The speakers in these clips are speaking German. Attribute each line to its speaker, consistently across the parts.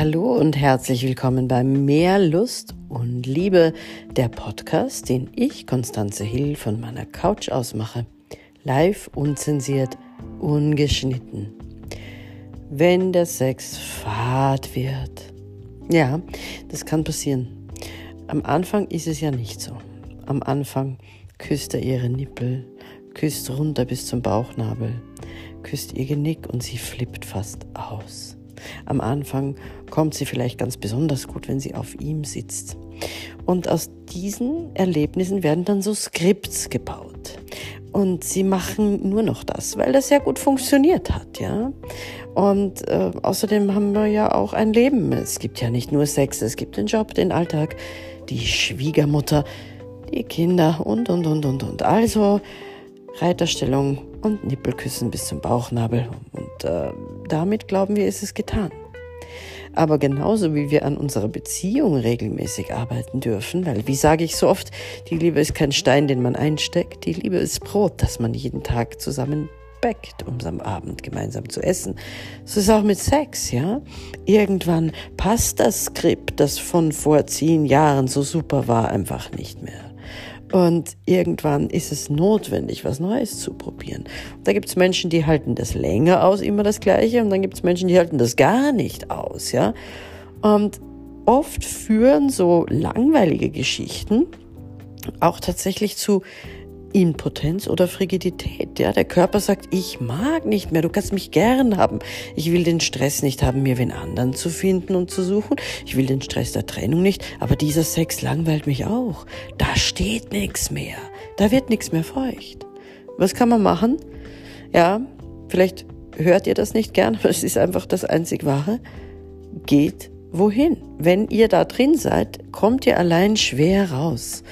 Speaker 1: Hallo und herzlich willkommen bei Mehr Lust und Liebe, der Podcast, den ich, Konstanze Hill, von meiner Couch aus mache. Live, unzensiert, ungeschnitten. Wenn der Sex fad wird. Ja, das kann passieren. Am Anfang ist es ja nicht so. Am Anfang küsst er ihre Nippel, küsst runter bis zum Bauchnabel, küsst ihr Genick und sie flippt fast aus. Am Anfang kommt sie vielleicht ganz besonders gut, wenn sie auf ihm sitzt. Und aus diesen Erlebnissen werden dann so Skripts gebaut. Und sie machen nur noch das, weil das sehr gut funktioniert hat, ja. Und äh, außerdem haben wir ja auch ein Leben. Es gibt ja nicht nur Sex, es gibt den Job, den Alltag, die Schwiegermutter, die Kinder und, und, und, und, und. Also Reiterstellung und Nippelküssen bis zum Bauchnabel. Und äh, damit glauben wir, ist es getan. Aber genauso wie wir an unserer Beziehung regelmäßig arbeiten dürfen, weil wie sage ich so oft, die Liebe ist kein Stein, den man einsteckt, die Liebe ist Brot, das man jeden Tag zusammen backt, um am Abend gemeinsam zu essen. So ist auch mit Sex, ja. Irgendwann passt das Skript, das von vor zehn Jahren so super war, einfach nicht mehr. Und irgendwann ist es notwendig, was Neues zu probieren. Da gibt es Menschen, die halten das länger aus, immer das Gleiche, und dann gibt es Menschen, die halten das gar nicht aus, ja. Und oft führen so langweilige Geschichten auch tatsächlich zu Impotenz oder Frigidität. Ja, der Körper sagt, ich mag nicht mehr, du kannst mich gern haben. Ich will den Stress nicht haben, mir wen anderen zu finden und zu suchen. Ich will den Stress der Trennung nicht, aber dieser Sex langweilt mich auch. Da steht nichts mehr. Da wird nichts mehr feucht. Was kann man machen? Ja, vielleicht hört ihr das nicht gern, aber es ist einfach das einzig wahre. Geht wohin? Wenn ihr da drin seid, kommt ihr allein schwer raus.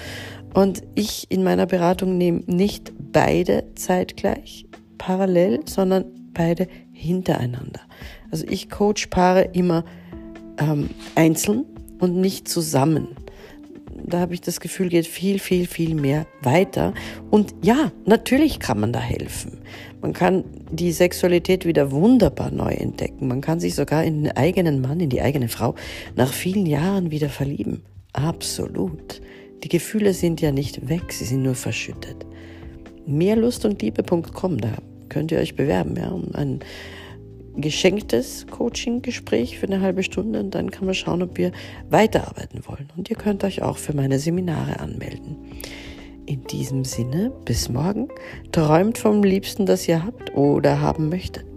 Speaker 1: Und ich in meiner Beratung nehme nicht beide zeitgleich parallel, sondern beide hintereinander. Also ich coach Paare immer ähm, einzeln und nicht zusammen. Da habe ich das Gefühl, geht viel, viel, viel mehr weiter. Und ja, natürlich kann man da helfen. Man kann die Sexualität wieder wunderbar neu entdecken. Man kann sich sogar in den eigenen Mann, in die eigene Frau nach vielen Jahren wieder verlieben. Absolut. Die Gefühle sind ja nicht weg, sie sind nur verschüttet. Mehrlustundliebe.com, da könnt ihr euch bewerben, ja, um ein geschenktes Coaching-Gespräch für eine halbe Stunde und dann kann man schauen, ob wir weiterarbeiten wollen. Und ihr könnt euch auch für meine Seminare anmelden. In diesem Sinne, bis morgen. Träumt vom Liebsten, das ihr habt oder haben möchtet.